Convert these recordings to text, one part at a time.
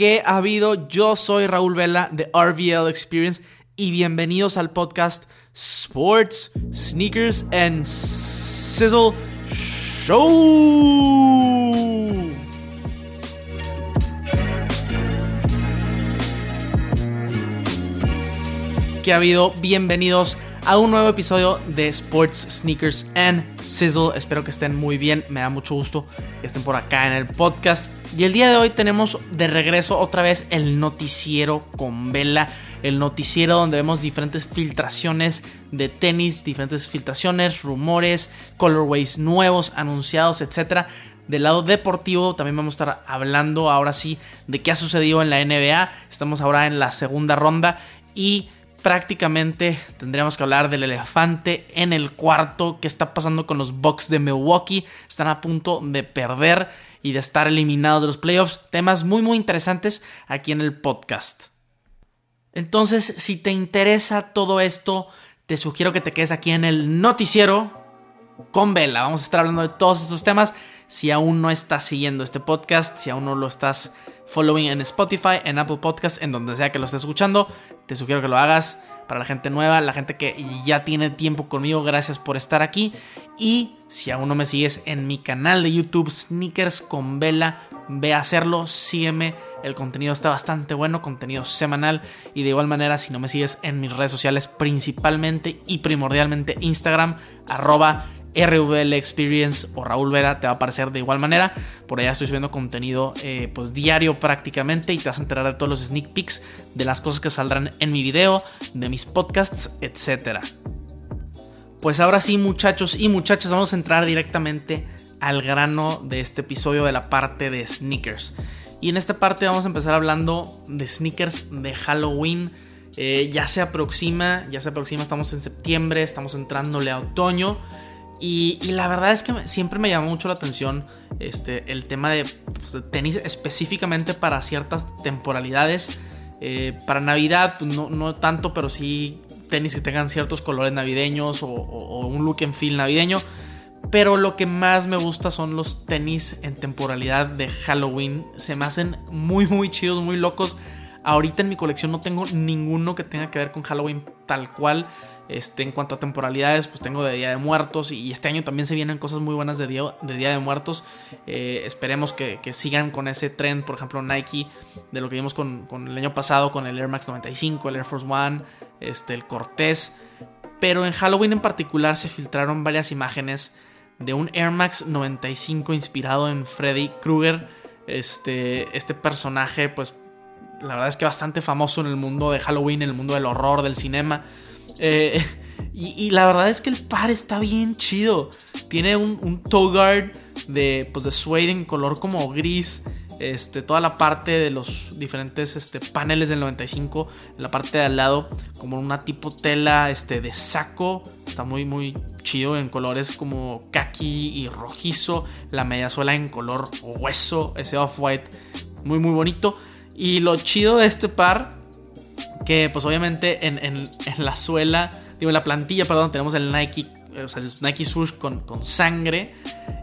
¿Qué ha habido? Yo soy Raúl Vela de RVL Experience y bienvenidos al podcast Sports, Sneakers and Sizzle Show. ¿Qué ha habido? Bienvenidos a un nuevo episodio de Sports, Sneakers and Sizzle. Espero que estén muy bien. Me da mucho gusto que estén por acá en el podcast. Y el día de hoy tenemos de regreso otra vez el noticiero con vela. El noticiero donde vemos diferentes filtraciones de tenis, diferentes filtraciones, rumores, colorways nuevos, anunciados, etcétera del lado deportivo también vamos a estar hablando ahora sí de qué ha sucedido en la NBA. Estamos ahora en la segunda ronda y prácticamente tendríamos que hablar del elefante en el cuarto. ¿Qué está pasando con los Bucks de Milwaukee? Están a punto de perder y de estar eliminados de los playoffs. Temas muy muy interesantes aquí en el podcast. Entonces, si te interesa todo esto, te sugiero que te quedes aquí en el noticiero con Vela. Vamos a estar hablando de todos estos temas. Si aún no estás siguiendo este podcast, si aún no lo estás following en Spotify, en Apple Podcast, en donde sea que lo estés escuchando, te sugiero que lo hagas. Para la gente nueva, la gente que ya tiene tiempo conmigo, gracias por estar aquí. Y si aún no me sigues en mi canal de YouTube, Sneakers con Vela, ve a hacerlo, sígueme. El contenido está bastante bueno, contenido semanal. Y de igual manera, si no me sigues en mis redes sociales, principalmente y primordialmente Instagram, arroba RVL Experience o Raúl Vera te va a aparecer de igual manera. Por allá estoy subiendo contenido eh, pues diario prácticamente y te vas a enterar de todos los sneak peeks, de las cosas que saldrán en mi video, de podcasts, etc. Pues ahora sí muchachos y muchachas vamos a entrar directamente al grano de este episodio de la parte de sneakers. Y en esta parte vamos a empezar hablando de sneakers de Halloween. Eh, ya se aproxima, ya se aproxima, estamos en septiembre, estamos entrándole a otoño. Y, la verdad es que siempre me llamó mucho la atención este, el tema de, pues, tenis específicamente para ciertas temporalidades. Eh, para Navidad, pues, no, tanto, pero sí tenis que tengan ciertos colores navideños o, o, un look and feel navideño. Pero lo que más me gusta son los tenis en temporalidad de Halloween. Se me hacen muy, muy chidos, muy locos. Ahorita en mi colección no tengo ninguno que tenga que ver con Halloween tal cual. Este, en cuanto a temporalidades, pues tengo de Día de Muertos y este año también se vienen cosas muy buenas de Día de, día de Muertos. Eh, esperemos que, sigan con ese trend, por ejemplo Nike, de lo que vimos con, el año pasado con el Air Max 95, el Air Force One, este, el Cortés. Pero en Halloween en particular se filtraron varias imágenes de un Air Max 95 inspirado en Freddy Krueger. Este, este personaje, pues la verdad es que bastante famoso en el mundo de Halloween, en el mundo del horror, del cinema. Eh, y, la verdad es que el par está bien chido. Tiene un, un guard de, pues, de suede en color como gris. Este, toda la parte de los diferentes este, paneles del 95, en la parte de al lado, como una tipo tela este, de saco. Está muy, muy chido en colores como kaki y rojizo. La media suela en color hueso, ese off-white, muy, muy bonito. Y lo chido de este par que pues obviamente en, la suela, digo en la plantilla, perdón, tenemos el Nike, o sea, el Nike Swoosh con, con sangre.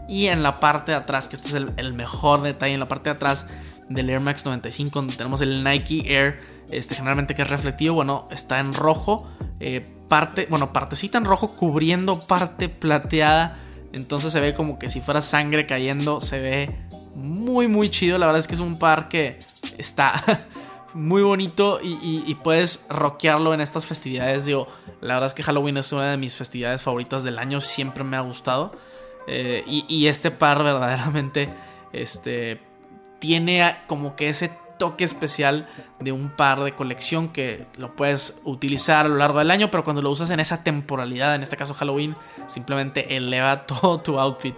Y en la parte de atrás, que este es el, mejor detalle, en la parte de atrás del Air Max 95, donde tenemos el Nike Air, este, generalmente que es reflectivo, bueno, está en rojo, eh, parte, bueno, partecita en rojo cubriendo parte plateada, entonces se ve como que si fuera sangre cayendo, se ve muy, muy chido, la verdad es que es un par que está muy bonito y, puedes rockearlo en estas festividades. Digo, la verdad es que Halloween es una de mis festividades favoritas del año, siempre me ha gustado. Eh, y, este par verdaderamente este, tiene como que ese toque especial de un par de colección que lo puedes utilizar a lo largo del año, pero cuando lo usas en esa temporalidad, en este caso Halloween, simplemente eleva todo tu outfit.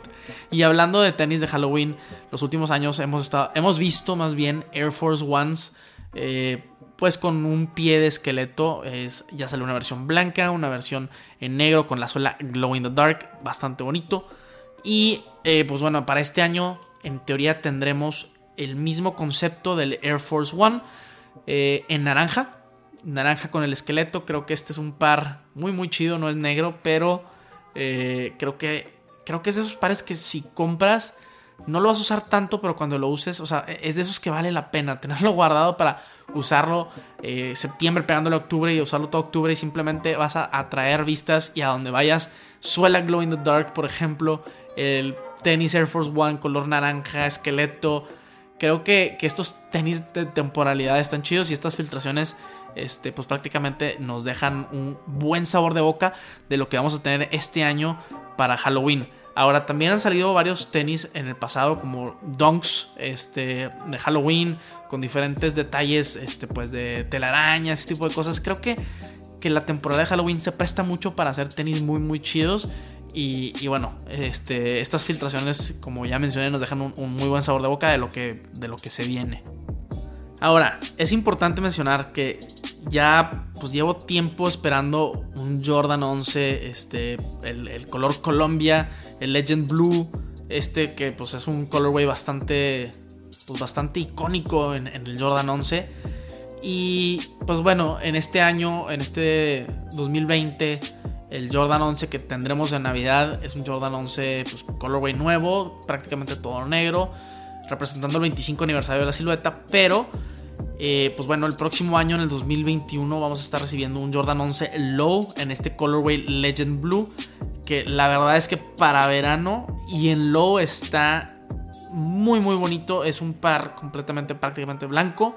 Y hablando de tenis de Halloween, los últimos años hemos, estado, hemos visto más bien Air Force Ones eh, pues con un pie de esqueleto. Es, ya sale una versión blanca, una versión en negro con la suela Glow in the Dark, bastante bonito. Y eh, pues bueno, para este año en teoría tendremos el mismo concepto del Air Force One eh, en naranja. Naranja con el esqueleto. Creo que este es un par muy muy chido, no es negro, pero creo que creo que es de esos pares que si compras no lo vas a usar tanto, pero cuando lo uses, o sea, es de esos que vale la pena tenerlo guardado para usarlo eh, septiembre pegándole octubre y usarlo todo octubre y simplemente vas a atraer vistas y a donde vayas suela glow in the dark, por ejemplo, el tenis Air Force One color naranja, esqueleto. Creo que, que estos tenis de temporalidad están chidos y estas filtraciones este, pues prácticamente nos dejan un buen sabor de boca de lo que vamos a tener este año para Halloween. Ahora también han salido varios tenis en el pasado como Dunks este, de Halloween con diferentes detalles este, pues de telarañas, ese tipo de cosas. Creo que, que la temporada de Halloween se presta mucho para hacer tenis muy muy chidos. Y, bueno, este, estas filtraciones, como ya mencioné, nos dejan un, muy buen sabor de boca de lo que, de lo que se viene. Ahora, es importante mencionar que ya pues llevo tiempo esperando un Jordan 11, este, el, color Colombia, el Legend Blue, este que pues es un colorway bastante, pues bastante icónico en, el Jordan 11. Y pues bueno, en este año, en este 2020, el Jordan 11 que tendremos en Navidad es un Jordan 11 pues colorway nuevo, prácticamente todo negro, representando el 25 aniversario de la silueta, pero eh, pues bueno, el próximo año, en el 2021, vamos a estar recibiendo un Jordan 11 Low en este colorway Legend Blue. Que la verdad es que para verano y en Low está muy, muy bonito. Es un par completamente, prácticamente blanco.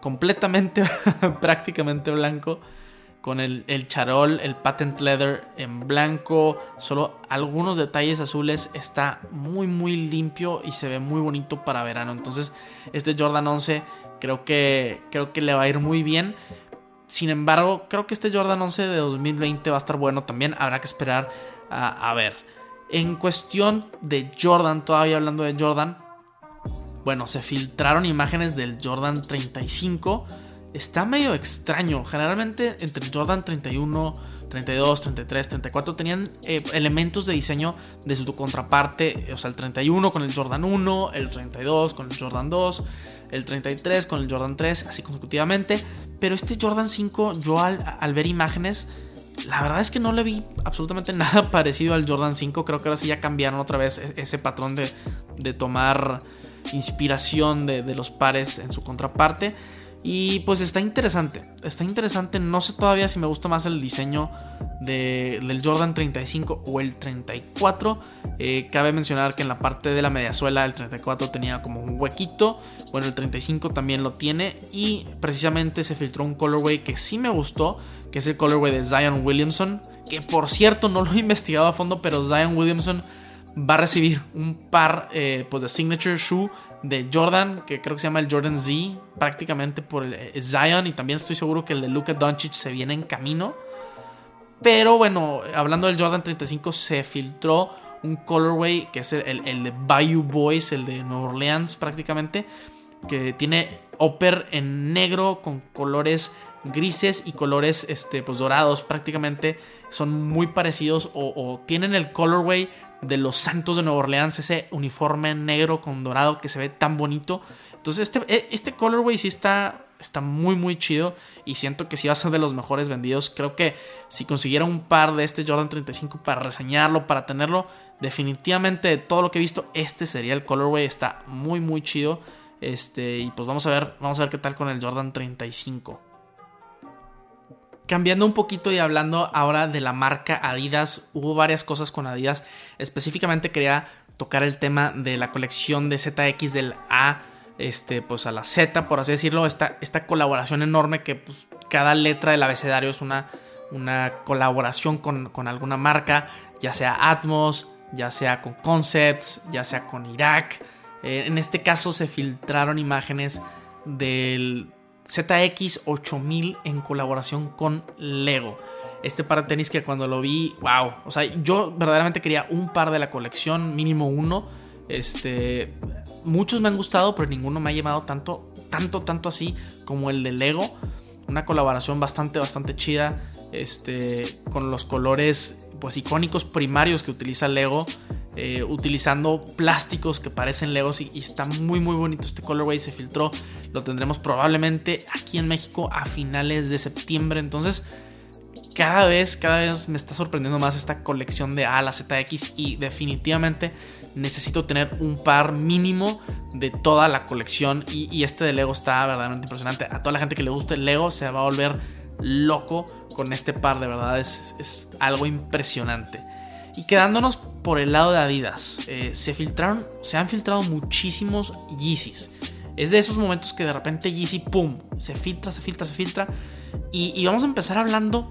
Completamente, prácticamente blanco. Con el, el, charol, el patent leather en blanco. Solo algunos detalles azules. Está muy, muy limpio y se ve muy bonito para verano. Entonces, este Jordan 11 Creo que, creo que le va a ir muy bien. Sin embargo, creo que este Jordan 11 de 2020 va a estar bueno también. Habrá que esperar a, ver. En cuestión de Jordan, todavía hablando de Jordan. Bueno, se filtraron imágenes del Jordan 35. Está medio extraño. Generalmente entre Jordan 31 32, 33, 34 tenían eh, elementos de diseño de su contraparte, o sea, el 31 con el Jordan 1, el 32 con el Jordan 2, el 33 con el Jordan 3, así consecutivamente. Pero este Jordan 5, yo al, ver imágenes, la verdad es que no le vi absolutamente nada parecido al Jordan 5. Creo que ahora sí ya cambiaron otra vez e, ese patrón de, de tomar inspiración de, de los pares en su contraparte. Y pues está interesante, está interesante, no sé todavía si me gusta más el diseño del Jordan 35 o el 34. Eh, cabe mencionar que en la parte de la mediasuela el 34 tenía como un huequito, bueno el 35 también lo tiene. Y precisamente se filtró un colorway que sí me gustó, que es el colorway de Zion Williamson, que por cierto no lo he investigado a fondo, pero Zion Williamson va a recibir un par eh, pues de signature shoe de Jordan, que creo que se llama el Jordan Z, prácticamente por el eh, Zion, y también estoy seguro que el de Luka Doncic se viene en camino. Pero bueno, hablando del Jordan 35, se filtró un colorway que es el, el, de Bayou Boys, el de Nueva Orleans prácticamente, que tiene upper en negro con colores grises y colores este, pues, dorados prácticamente son muy parecidos o, o tienen el colorway de los Santos de Nueva Orleans, ese uniforme negro con dorado que se ve tan bonito. Entonces este, e, este colorway sí está, está muy muy chido y siento que sí va a ser de los mejores vendidos. Creo que si consiguiera un par de este Jordan 35 para reseñarlo, para tenerlo, definitivamente de todo lo que he visto, este sería el colorway, está muy muy chido. Este, y pues vamos a ver, vamos a ver qué tal con el Jordan 35. Cambiando un poquito y hablando ahora de la marca Adidas, hubo varias cosas con Adidas. Específicamente quería tocar el tema de la colección de ZX del A este, pues a la Z, por así decirlo, esta, esta colaboración enorme que pues, cada letra del abecedario es una, una colaboración con, con, alguna marca, ya sea Atmos, ya sea con Concepts, ya sea con Irak. Eh, en este caso se filtraron imágenes del ZX8000 en colaboración con Lego. Este par de tenis que cuando lo vi, wow. O sea, yo verdaderamente quería un par de la colección, mínimo uno. Este, muchos me han gustado, pero ninguno me ha llamado tanto, tanto, tanto así como el de Lego. Una colaboración bastante, bastante chida. Este, con los colores, pues icónicos primarios que utiliza Lego. Eh, utilizando plásticos que parecen Legos y, está muy muy bonito este colorway se filtró lo tendremos probablemente aquí en México a finales de septiembre entonces cada vez cada vez me está sorprendiendo más esta colección de A la ZX y definitivamente necesito tener un par mínimo de toda la colección. Y, este de Lego está verdaderamente impresionante. A toda la gente que le guste Lego se va a volver loco con este par. De verdad es, es algo impresionante. Y quedándonos por el lado de Adidas, eh, se filtraron, se han filtrado muchísimos Yeezys. Es de esos momentos que de repente Yeezy, ¡pum! Se filtra, se filtra, se filtra. Y, vamos a empezar hablando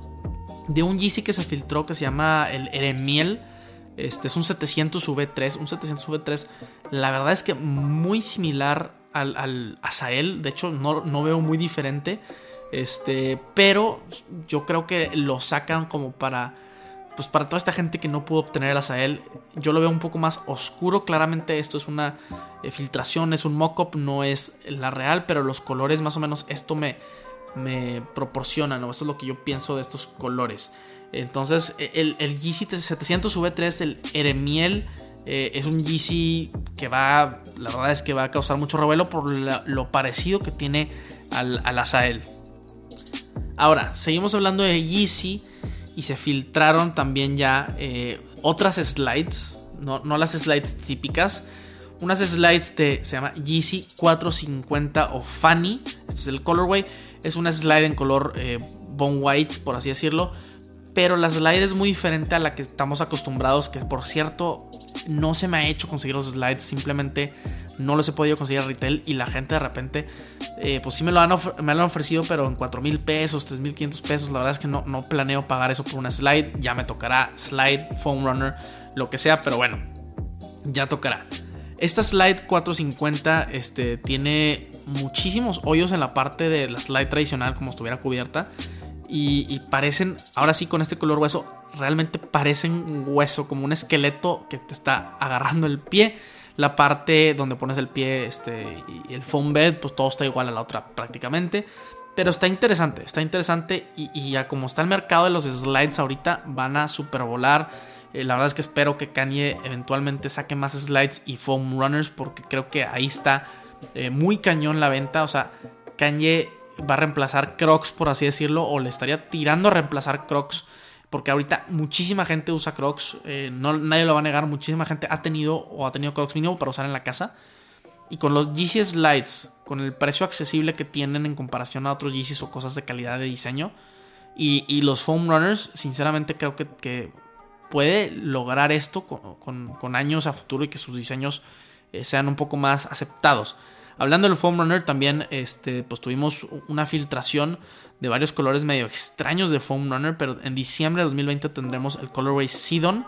de un Yeezy que se filtró que se llama el Eremiel. Este es un 700 V3. Un 700 V3, la verdad es que muy similar al, al Azael. De hecho, no, no veo muy diferente. Este, pero yo creo que lo sacan como para pues para toda esta gente que no pudo obtener el Azael, yo lo veo un poco más oscuro. Claramente esto es una eh, filtración, es un mock-up, no es la real, pero los colores más o menos esto me, me proporcionan, ¿no? Eso es lo que yo pienso de estos colores. Entonces, e, el, el GC 700 V3, el Eremiel, eh, es un GC que va, la verdad es que va a causar mucho revuelo por lo parecido que tiene al, al Azael. Ahora, seguimos hablando de Yeezy y se filtraron también ya eh, otras slides, no, las slides típicas, unas slides de, se llama Yeezy 450 o Funny, este es el colorway, es una slide en color eh, bone white, por así decirlo, pero la slide es muy diferente a la que estamos acostumbrados, que por cierto no se me ha hecho conseguir los slides, simplemente no los he podido conseguir a retail y la gente de repente, eh, pues sí me lo, han me lo han ofrecido, pero en 4 mil pesos, 3 mil 500 pesos. La verdad es que no, no planeo pagar eso por una slide. Ya me tocará slide, foam runner, lo que sea, pero bueno, ya tocará. Esta slide 450 este, tiene muchísimos hoyos en la parte de la slide tradicional, como estuviera cubierta. Y, y, parecen, ahora sí con este color hueso, realmente parecen hueso, como un esqueleto que te está agarrando el pie la parte donde pones el pie este, y el foam bed, pues todo está igual a la otra prácticamente. Pero está interesante, está interesante y, ya como está el mercado de los slides ahorita, van a supervolar. Eh, la verdad es que espero que Kanye eventualmente saque más slides y foam runners porque creo que ahí está eh, muy cañón la venta. O sea, Kanye va a reemplazar Crocs, por así decirlo, o le estaría tirando a reemplazar Crocs porque ahorita muchísima gente usa Crocs, eh, no, nadie lo va a negar, muchísima gente ha tenido o ha tenido Crocs mínimo para usar en la casa. Y con los Yeezy Slides, con el precio accesible que tienen en comparación a otros Yeezys o cosas de calidad de diseño, y, los Foam Runners, sinceramente creo que, puede lograr esto con, años a futuro y que sus diseños eh, sean un poco más aceptados. Hablando del Foam Runner, también este, pues tuvimos una filtración de varios colores medio extraños de Foam Runner, pero en diciembre de 2020 tendremos el colorway Sidon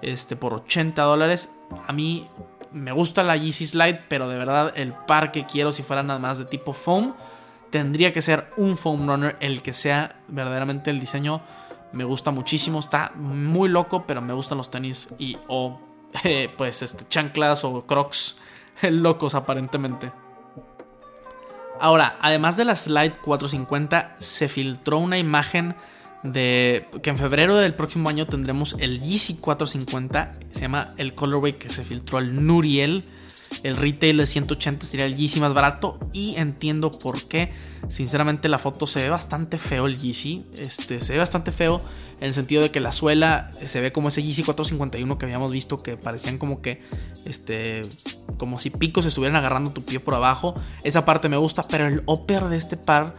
este, por 80 dólares. A mí me gusta la Yeezy Slide, pero de verdad el par que quiero si fuera nada más de tipo foam tendría que ser un Foam Runner el que sea verdaderamente el diseño. Me gusta muchísimo, está muy loco, pero me gustan los tenis y o pues este chanclas o crocs locos aparentemente. Ahora, además de la Slide 450, se filtró una imagen de que en febrero del próximo año tendremos el Yeezy 450, se llama el colorway que se filtró el Nuriel. El retail de 180 sería el Yeezy más barato y entiendo por qué. Sinceramente la foto se ve bastante feo el Yeezy, este se ve bastante feo en el sentido de que la suela se ve como ese Yeezy 451 que habíamos visto que parecían como que este como si picos estuvieran agarrando tu pie por abajo. Esa parte me gusta, pero el upper de este par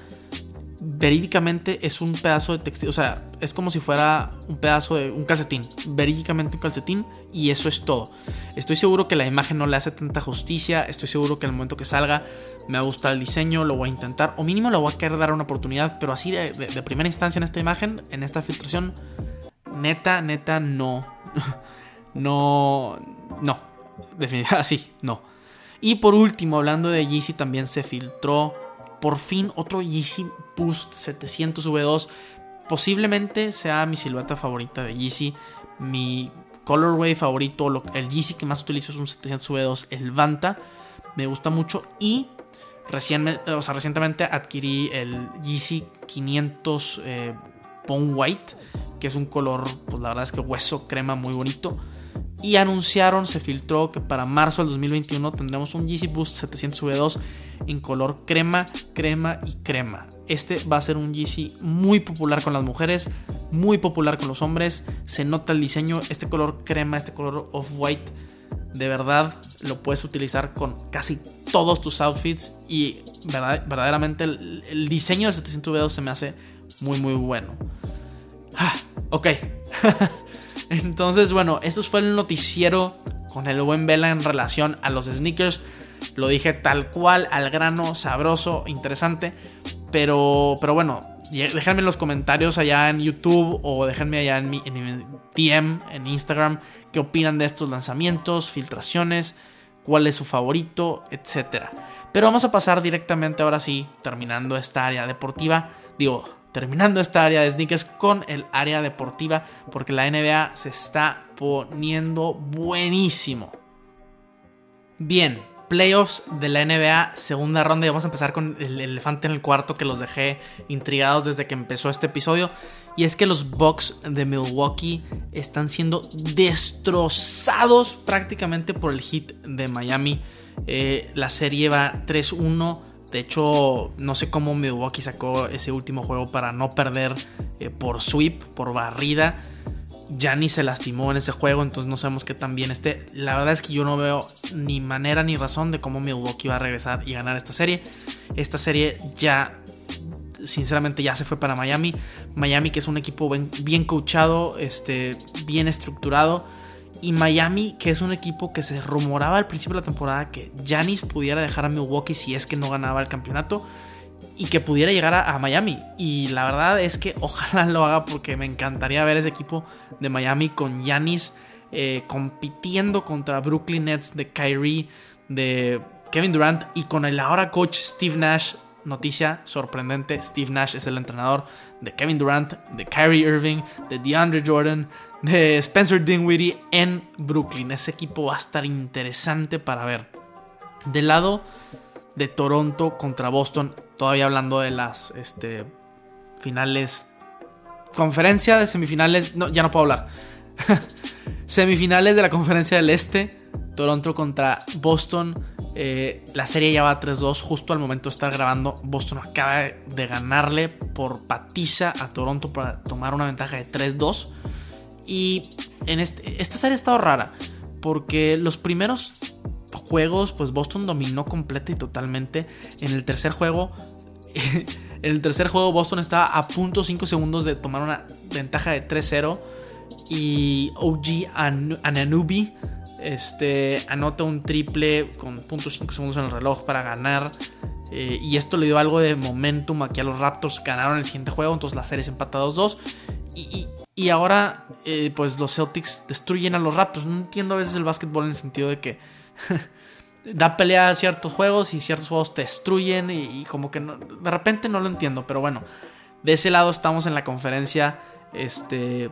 verídicamente es un pedazo de textil, o sea, es como si fuera un pedazo de un calcetín, verídicamente un calcetín y eso es todo. Estoy seguro que la imagen no le hace tanta justicia, estoy seguro que el momento que salga me va a el diseño, lo voy a intentar o mínimo le voy a querer dar una oportunidad, pero así de, de primera instancia en esta imagen, en esta filtración, neta, neta, no, no, no, definitivamente así, no. Y por último, hablando de Yeezy, también se filtró por fin otro Yeezy Boost 700 V2. Posiblemente sea mi silueta favorita de Yeezy. Mi colorway favorito, el Yeezy que más utilizo es un 700 V2, el Vanta. Me gusta mucho y recientemente adquirí el Yeezy 500 eh, Bone White, que es un color, pues la verdad es que hueso crema muy bonito. Y anunciaron, se filtró que para marzo del 2021 tendremos un Yeezy Boost 700 V2 en color crema, crema y crema. Este va a ser un Yeezy muy popular con las mujeres, muy popular con los hombres. Se nota el diseño, este color crema, este color off-white. de verdad lo puedes utilizar con casi todos tus outfits y verdaderamente el, diseño del 700 v se me hace muy muy bueno. Ah, ok. Entonces, bueno, eso fue el noticiero con el buen Vela en relación a los sneakers. Lo dije tal cual, al grano, sabroso, interesante. Pero, pero bueno, déjenme en los comentarios allá en YouTube o déjenme allá en mi, DM, en Instagram, qué opinan de estos lanzamientos, filtraciones, cuál es su favorito, etc. Pero vamos a pasar directamente ahora sí, terminando esta área deportiva, digo, terminando esta área de sneakers con el área deportiva, porque la NBA se está poniendo buenísimo. Bien, playoffs de la NBA, segunda ronda. Y vamos a empezar con el elefante en el cuarto que los dejé intrigados desde que empezó este episodio. Y es que los Bucks de Milwaukee están siendo destrozados prácticamente por el hit de Miami. Eh, la serie va 3-1. De hecho, no sé cómo Milwaukee sacó ese último juego para no perder eh, por sweep, por barrida. Gianni se lastimó en ese juego, entonces no sabemos qué tan bien esté. La verdad es que yo no veo ni manera ni razón de cómo Milwaukee va a regresar y ganar esta serie. Esta serie ya, sinceramente, ya se fue para Miami. Miami, que es un equipo bien, coachado, este, bien estructurado. Y Miami, que es un equipo que se rumoraba al principio de la temporada que Giannis pudiera dejar a Milwaukee si es que no ganaba el campeonato y que pudiera llegar a, Miami. Y la verdad es que ojalá lo haga porque me encantaría ver ese equipo de Miami con Yanis eh, compitiendo contra Brooklyn Nets de Kyrie, de Kevin Durant y con el ahora coach Steve Nash. Noticia sorprendente, Steve Nash es el entrenador de Kevin Durant, de Kyrie Irving, de DeAndre Jordan, de Spencer Dinwiddie en Brooklyn. Ese equipo va a estar interesante para ver. Del lado de Toronto contra Boston, todavía hablando de las este, finales, conferencia de semifinales, no, ya no puedo hablar. semifinales de la conferencia del Este, Toronto contra Boston. Eh, la serie ya va 3-2 justo al momento de estar grabando. Boston acaba de ganarle por patiza a Toronto para tomar una ventaja de 3-2. Y en esta serie ha estado rara porque los primeros juegos, pues Boston dominó completa y totalmente. En el tercer juego, en el tercer juego Boston estaba a punto 5 segundos de tomar una ventaja de 3-0 y OG Ananubi este, anota un triple con .5 segundos en el reloj para ganar. Eh, y esto le dio algo de momentum aquí a los Raptors. Ganaron el siguiente juego, entonces la serie es empatados 2. Y, y, ahora, eh, pues los Celtics destruyen a los Raptors. No entiendo a veces el básquetbol en el sentido de que da pelea a ciertos juegos y ciertos juegos te destruyen y, como que de repente no lo entiendo, pero bueno, de ese lado estamos en la conferencia, este,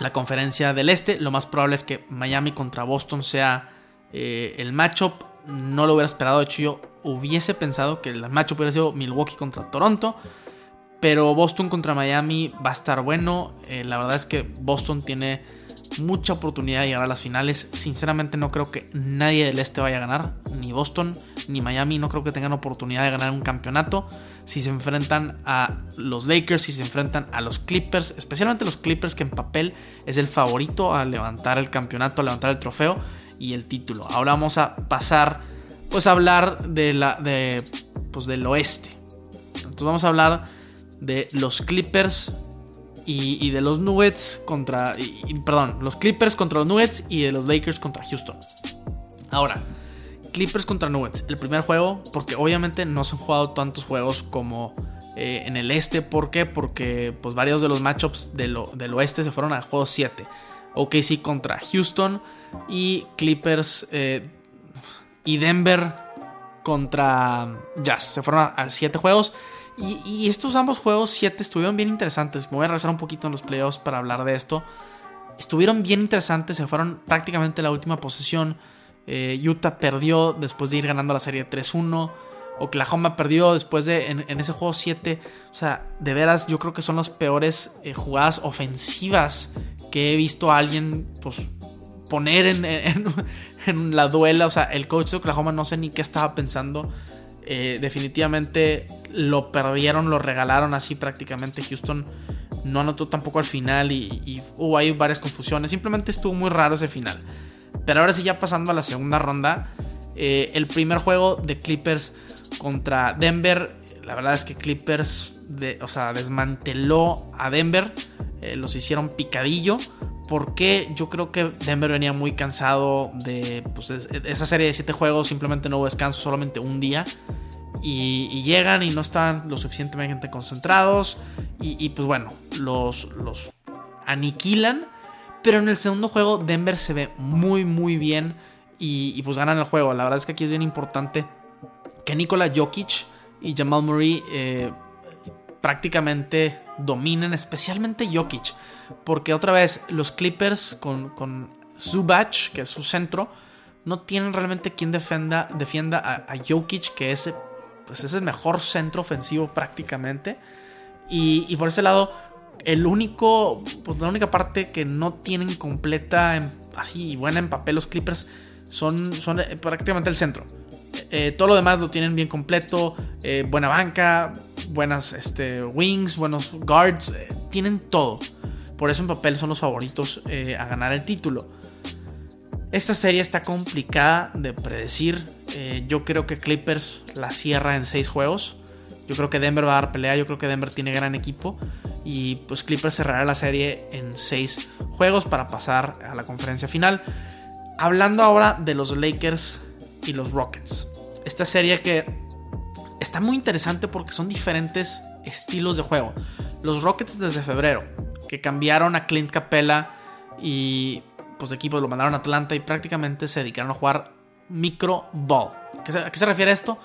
la conferencia del este, lo más probable es que Miami contra Boston sea eh, el matchup, no lo hubiera esperado, de hecho yo hubiese pensado que el matchup hubiera sido Milwaukee contra Toronto, pero Boston contra Miami va a estar bueno, eh, la verdad es que Boston tiene mucha oportunidad de llegar a las finales. Sinceramente no creo que nadie del este vaya a ganar, ni Boston ni Miami, no creo que tengan oportunidad de ganar un campeonato si se enfrentan a los Lakers, si se enfrentan a los Clippers, especialmente los Clippers que en papel es el favorito a levantar el campeonato, a levantar el trofeo y el título. Ahora vamos a pasar pues a hablar de la de pues del oeste. Entonces vamos a hablar de los Clippers y, de los Nuggets contra. perdón, los Clippers contra los Nuggets y de los Lakers contra Houston. Ahora, Clippers contra Nuggets. El primer juego, porque obviamente no se han jugado tantos juegos como eh, en el este. ¿Por qué? Porque pues, varios de los matchups del oeste se fueron a juego 7. OKC contra Houston y Clippers eh, y Denver contra Jazz. Se fueron a 7 juegos. Y, estos ambos juegos 7 estuvieron bien interesantes. Me voy a regresar un poquito en los playoffs para hablar de esto. Estuvieron bien interesantes, se fueron prácticamente la última posesión. Eh, Utah perdió después de ir ganando la serie 3-1. Oklahoma perdió después de en, ese juego 7. O sea, de veras, yo creo que son las peores eh, jugadas ofensivas que he visto a alguien pues, poner en, en, la duela. O sea, el coach de Oklahoma no sé ni qué estaba pensando. Eh, definitivamente lo perdieron, lo regalaron así prácticamente. Houston no anotó tampoco al final y, hubo ahí varias confusiones. Simplemente estuvo muy raro ese final. Pero ahora sí, ya pasando a la segunda ronda, eh, el primer juego de Clippers contra Denver, la verdad es que Clippers o sea, desmanteló a Denver, eh, los hicieron picadillo. Porque yo creo que Denver venía muy cansado de pues, esa serie de 7 juegos, simplemente no hubo descanso, solamente un día. Y, llegan y no están lo suficientemente concentrados. Y, pues bueno, los, los aniquilan. Pero en el segundo juego Denver se ve muy muy bien y, pues ganan el juego. La verdad es que aquí es bien importante que Nikola Jokic y Jamal Murray eh, prácticamente dominen, especialmente Jokic. Porque otra vez los Clippers con, con Zubac, que es su centro, no tienen realmente quien defenda, defienda a, Jokic, que es pues es el mejor centro ofensivo prácticamente. Y, por ese lado, el único, pues la única parte que no tienen completa, así buena en papel los Clippers, son, son eh, prácticamente el centro. Eh, todo lo demás lo tienen bien completo, eh, buena banca, buenas este, wings, buenos guards, tienen todo. Por eso en papel son los favoritos a ganar el título. Esta serie está complicada de predecir. Yo creo que Clippers la cierra en seis juegos. Yo creo que Denver va a dar pelea. Yo creo que Denver tiene gran equipo. Y pues Clippers cerrará la serie en seis juegos para pasar a la conferencia final. Hablando ahora de los Lakers y los Rockets. Esta serie que está muy interesante porque son diferentes estilos de juego. Los Rockets desde febrero, que cambiaron a Clint Capella y pues, equipos lo mandaron a Atlanta y prácticamente se dedicaron a jugar micro ball. ¿A qué se refiere esto?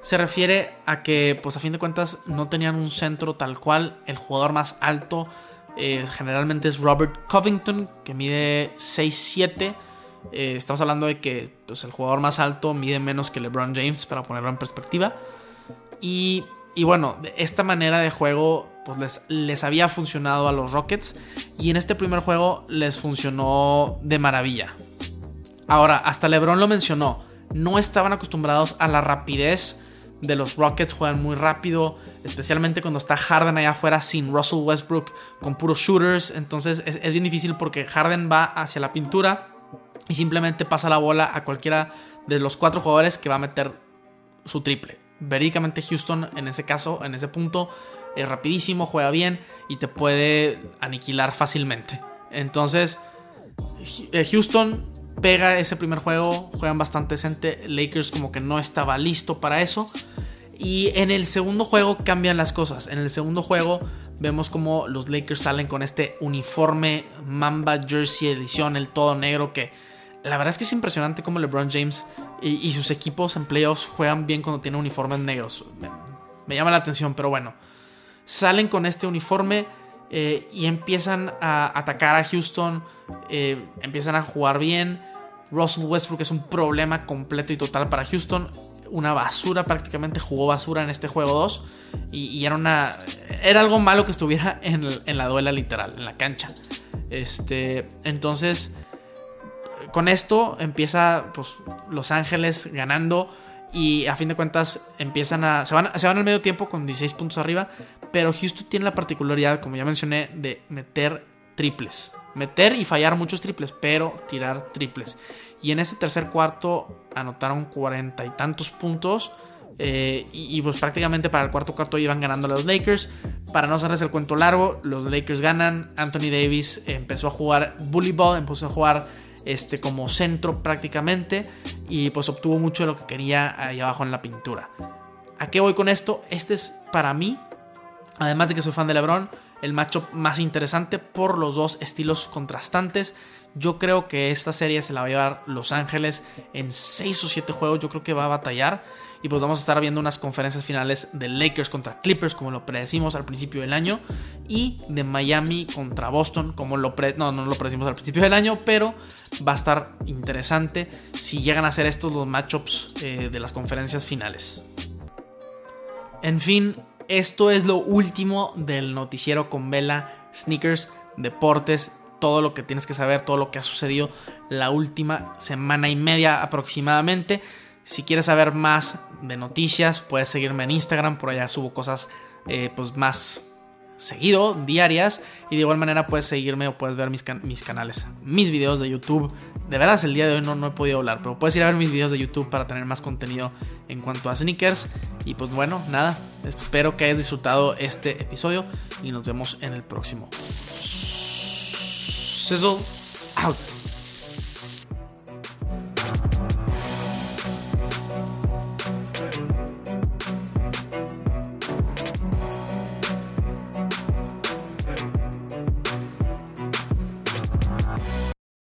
Se refiere a que, pues a fin de cuentas, no tenían un centro tal cual. El jugador más alto eh, generalmente es Robert Covington, que mide 6'7". Eh, estamos hablando de que pues, el jugador más alto mide menos que LeBron James, para ponerlo en perspectiva. Y, y bueno, esta manera de juego pues les, les había funcionado a los Rockets y en este primer juego les funcionó de maravilla. Ahora, hasta LeBron lo mencionó, no estaban acostumbrados a la rapidez de los Rockets, juegan muy rápido, especialmente cuando está Harden allá afuera sin Russell Westbrook con puros shooters, entonces es, bien difícil porque Harden va hacia la pintura y simplemente pasa la bola a cualquiera de los cuatro jugadores que va a meter su triple. Verídicamente Houston en ese caso, en ese punto, es rapidísimo, juega bien y te puede aniquilar fácilmente. Entonces, eh, Houston pega ese primer juego, juegan bastante decente. Lakers como que no estaba listo para eso. Y en el segundo juego cambian las cosas. En el segundo juego vemos como los Lakers salen con este uniforme Mamba Jersey edición, el todo negro, que la verdad es que es impresionante como LeBron James y, sus equipos en playoffs juegan bien cuando tienen uniformes negros. me llama la atención, pero bueno salen con este uniforme eh, y empiezan a atacar a Houston, eh, empiezan a jugar bien. Russell Westbrook es un problema completo y total para Houston. Una basura, prácticamente jugó basura en este juego 2. Y, era una. Era algo malo que estuviera en, la duela literal, en la cancha. Este. Entonces. Con esto empieza pues, Los Ángeles ganando. Y a fin de cuentas empiezan a. Se van, se van al medio tiempo con 16 puntos arriba. Pero Houston tiene la particularidad, como ya mencioné, de meter triples. Meter y fallar muchos triples, pero tirar triples. Y en ese tercer cuarto anotaron cuarenta y tantos puntos. Eh, y, pues prácticamente para el cuarto cuarto iban ganando los Lakers. Para no hacerles el cuento largo, los Lakers ganan. Anthony Davis empezó a jugar bully ball, empezó a jugar este, como centro prácticamente. Y pues obtuvo mucho de lo que quería ahí abajo en la pintura. ¿A qué voy con esto? Este es para mí Además de que soy fan de LeBron, el matchup más interesante por los dos estilos contrastantes. Yo creo que esta serie se la va a llevar Los Ángeles en 6 o 7 juegos. Yo creo que va a batallar. Y pues vamos a estar viendo unas conferencias finales de Lakers contra Clippers, como lo predecimos al principio del año. Y de Miami contra Boston, como lo no, no lo predecimos al principio del año, pero va a estar interesante si llegan a ser estos los matchups eh, de las conferencias finales. En fin, esto es lo último del noticiero con vela, sneakers, deportes, todo lo que tienes que saber, todo lo que ha sucedido la última semana y media aproximadamente. Si quieres saber más de noticias, puedes seguirme en Instagram, por allá subo cosas eh, pues más seguido, diarias. Y de igual manera puedes seguirme o puedes ver mis, canales, mis videos de YouTube. De veras, el día de hoy no, no he podido hablar, pero puedes ir a ver mis videos de YouTube para tener más contenido en cuanto a sneakers. Y pues bueno, nada, espero que hayas disfrutado este episodio y nos vemos en el próximo. Sizzle out.